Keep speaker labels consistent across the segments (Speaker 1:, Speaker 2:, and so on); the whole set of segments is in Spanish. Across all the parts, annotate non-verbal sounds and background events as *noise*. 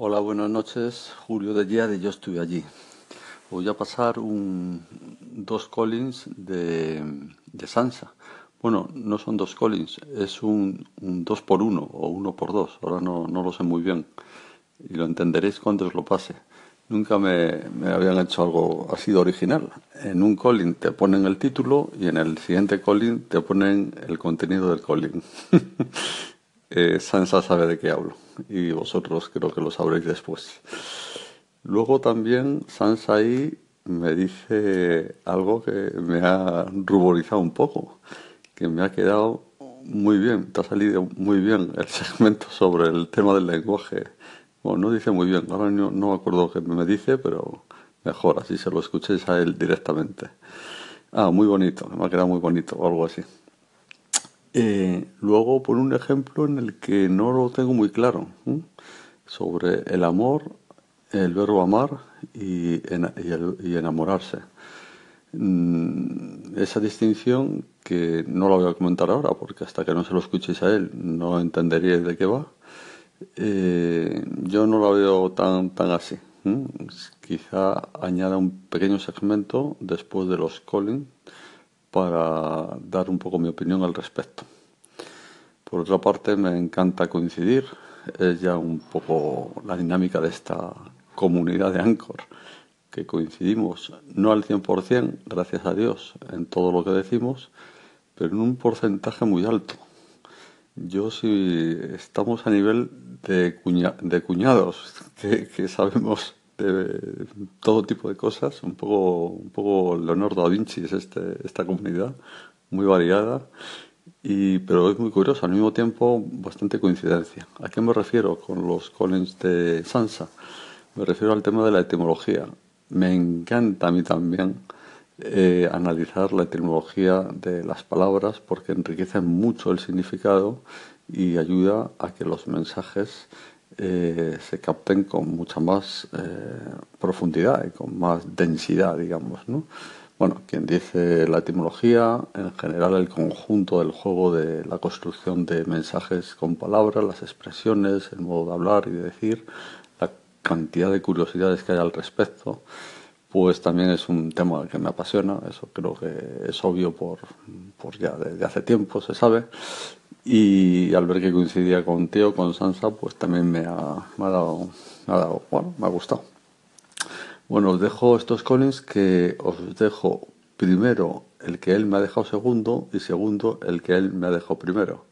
Speaker 1: Hola, buenas noches. Julio de Guía de Yo estuve allí. Voy a pasar un, dos Collins de, de Sansa. Bueno, no son dos Collins, es un, un dos por uno o uno por dos. Ahora no, no lo sé muy bien y lo entenderéis cuando os lo pase. Nunca me, me habían hecho algo así de original. En un Collins te ponen el título y en el siguiente Collins te ponen el contenido del Collins. *laughs* eh, Sansa sabe de qué hablo y vosotros creo que lo sabréis después. Luego también Sansa ahí me dice algo que me ha ruborizado un poco, que me ha quedado muy bien, te ha salido muy bien el *laughs* segmento sobre el tema del lenguaje. Bueno, no dice muy bien, ahora no, no me acuerdo qué me dice, pero mejor, así se lo escuchéis a él directamente. Ah, muy bonito, me ha quedado muy bonito o algo así. Eh, luego, por un ejemplo en el que no lo tengo muy claro, sobre el amor, el verbo amar y, enamorarse. Mm, esa distinción que no la voy a comentar ahora, porque hasta que no se lo escuchéis a él no entenderíais de qué va. Eh, yo no la veo tan, tan así. Quizá añada un pequeño segmento después de los calling para dar un poco mi opinión al respecto. Por otra parte, me encanta coincidir, es ya un poco la dinámica de esta comunidad de Anchor, que coincidimos no al 100%, gracias a Dios, en todo lo que decimos, pero en un porcentaje muy alto. Yo si estamos a nivel de, cuña, de cuñados, *laughs* que, que sabemos de todo tipo de cosas, un poco, un poco Leonardo da Vinci es este, esta comunidad, muy variada, y, pero es muy curiosa, al mismo tiempo bastante coincidencia. ¿A qué me refiero con los Collins de Sansa? Me refiero al tema de la etimología. Me encanta a mí también eh, analizar la etimología de las palabras porque enriquece mucho el significado y ayuda a que los mensajes eh, se capten con mucha más eh, profundidad y con más densidad, digamos, ¿no? Bueno, quien dice la etimología, en general el conjunto del juego de la construcción de mensajes con palabras, las expresiones, el modo de hablar y de decir, la cantidad de curiosidades que hay al respecto, pues también es un tema que me apasiona, eso creo que es obvio por, por ya desde hace tiempo, se sabe, y al ver que coincidía con Teo, con Sansa, pues también me ha, me ha, dado, me ha dado, bueno, me ha gustado. Bueno, os dejo estos Collins que os dejo primero el que él me ha dejado segundo y segundo el que él me ha dejado primero.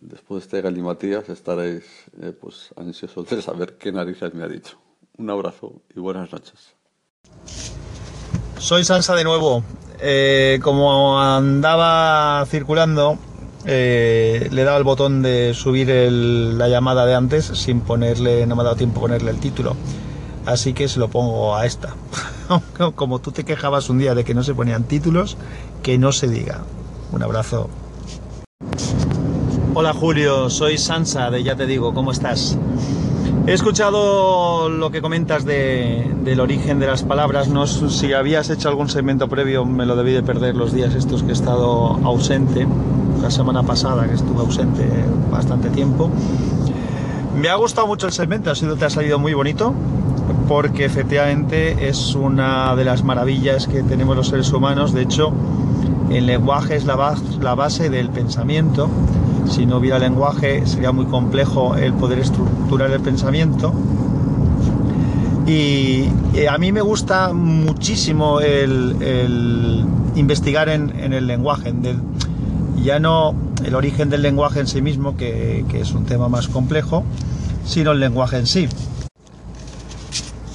Speaker 1: Después de este galimatías estaréis eh, pues ansiosos de saber qué narices me ha dicho. Un abrazo y buenas noches.
Speaker 2: Soy Sansa de nuevo. Eh, como andaba circulando, eh, le he dado el botón de subir la llamada de antes sin ponerle, no me ha dado tiempo ponerle el título. Así que se lo pongo a esta. *laughs* como tú te quejabas un día de que no se ponían títulos, que no se diga. Un abrazo. Hola Julio, soy Sansa de Ya Te Digo, ¿cómo estás? He escuchado lo que comentas de, del origen de las palabras. No, si habías hecho algún segmento previo, me lo debí de perder los días estos que he estado ausente. La semana pasada que estuve ausente bastante tiempo. Me ha gustado mucho el segmento, ha sido, te ha salido muy bonito, porque efectivamente es una de las maravillas que tenemos los seres humanos. De hecho, el lenguaje es la, base, la base del pensamiento. Si no hubiera lenguaje sería muy complejo el poder estructurar el pensamiento. Y, y a mí me gusta muchísimo el, investigar en, el lenguaje, ya no el origen del lenguaje en sí mismo, que, que es un tema más complejo, sino el lenguaje en sí.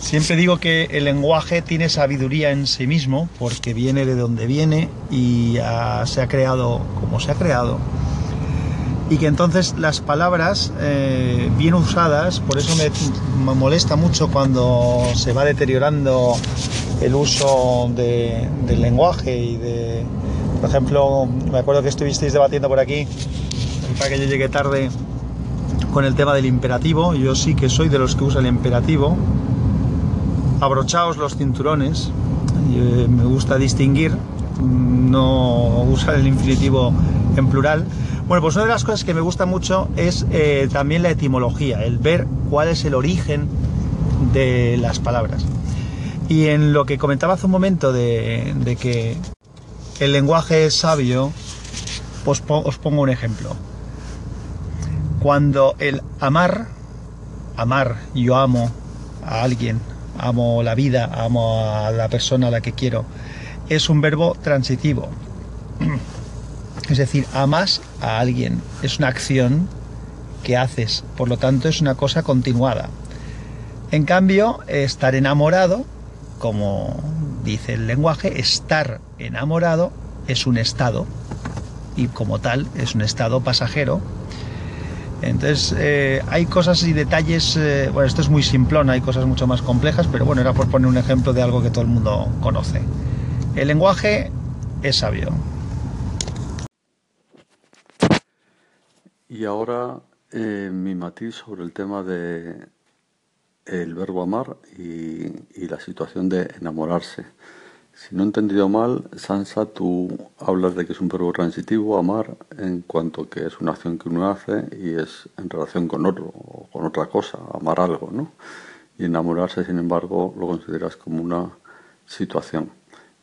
Speaker 2: Siempre digo que el lenguaje tiene sabiduría en sí mismo porque viene de donde viene y se ha creado como se ha creado. Y que entonces las palabras eh, bien usadas, por eso me, molesta mucho cuando se va deteriorando el uso de, del lenguaje y de, por ejemplo, me acuerdo que estuvisteis debatiendo por aquí, para que yo llegue tarde, con el tema del imperativo. Yo sí que soy de los que usa el imperativo, abrochaos los cinturones, me gusta distinguir, no usar el infinitivo en plural, Bueno, pues una de las cosas que me gusta mucho es eh, también la etimología, el ver cuál es el origen de las palabras. Y en lo que comentaba hace un momento de, que el lenguaje es sabio, pues os pongo un ejemplo. Cuando el amar, amar, yo amo a alguien, amo la vida, amo a la persona a la que quiero, es un verbo transitivo. *clears throat* Es decir, amas a alguien, es una acción que haces, por lo tanto es una cosa continuada. En cambio, estar enamorado, como dice el lenguaje, estar enamorado es un estado y como tal es un estado pasajero. Entonces eh, hay cosas y detalles, eh, bueno, esto es muy simplón, hay cosas mucho más complejas, pero bueno, era por poner un ejemplo de algo que todo el mundo conoce. El lenguaje es sabio.
Speaker 1: Y ahora eh, mi matiz sobre el tema de el verbo amar y, la situación de enamorarse. Si no he entendido mal, Sansa, tú hablas de que es un verbo transitivo, amar, en cuanto que es una acción que uno hace y es en relación con otro o con otra cosa, amar algo, ¿no? Y enamorarse, sin embargo, lo consideras como una situación.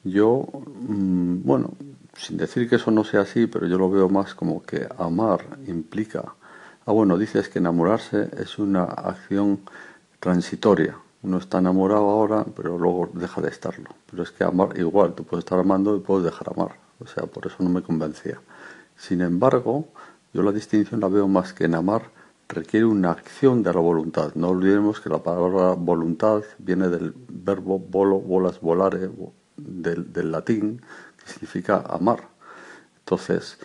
Speaker 1: Yo, mm, bueno, sin decir que eso no sea así, pero yo lo veo más como que amar implica... Ah, bueno, dices que enamorarse es una acción transitoria. Uno está enamorado ahora, pero luego deja de estarlo. Pero es que amar igual, tú puedes estar amando y puedes dejar amar. O sea, por eso no me convencía. Sin embargo, yo la distinción la veo más que en amar requiere una acción de la voluntad. No olvidemos que la palabra voluntad viene del verbo volo, bolas, volare, del, latín, que significa amar. Entonces,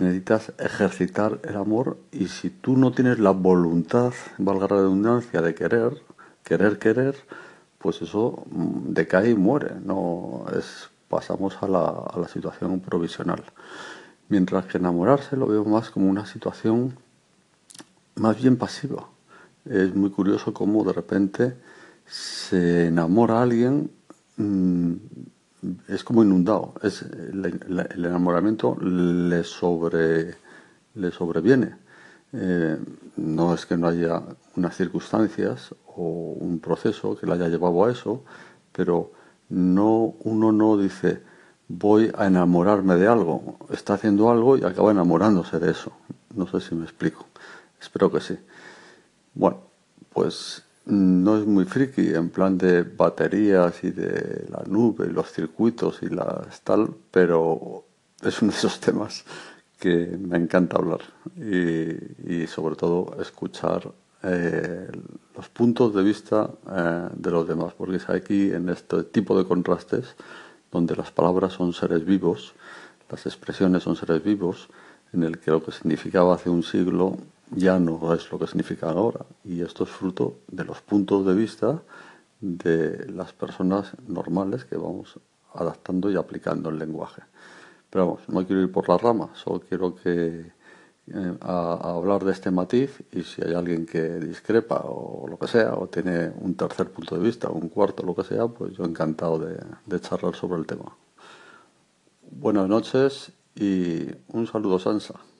Speaker 1: necesitas ejercitar el amor y si tú no tienes la voluntad, valga la redundancia, de querer, querer, querer, pues eso mm, decae y muere. No es, pasamos a la, a la situación provisional. Mientras que enamorarse lo veo más como una situación más bien pasiva. Es muy curioso cómo de repente se enamora a alguien Mm, es como inundado. Es, el, enamoramiento le, sobre, le sobreviene. Eh, no es que no haya unas circunstancias o un proceso que le haya llevado a eso, pero no, uno no dice voy a enamorarme de algo. Está haciendo algo y acaba enamorándose de eso. No sé si me explico. Espero que sí. Bueno, pues no es muy friki en plan de baterías y de la nube y los circuitos y las tal, pero es uno de esos temas que me encanta hablar y, sobre todo escuchar eh, los puntos de vista eh, de los demás, porque es aquí en este tipo de contrastes donde las palabras son seres vivos, las expresiones son seres vivos, en el que lo que significaba hace un siglo ya no es lo que significa ahora. Y esto es fruto de los puntos de vista de las personas normales que vamos adaptando y aplicando el lenguaje. Pero vamos, no quiero ir por las ramas, solo quiero que eh, hablar de este matiz y si hay alguien que discrepa o lo que sea, o tiene un tercer punto de vista, un cuarto, lo que sea, pues yo encantado de, de charlar sobre el tema. Buenas noches y un saludo Sansa.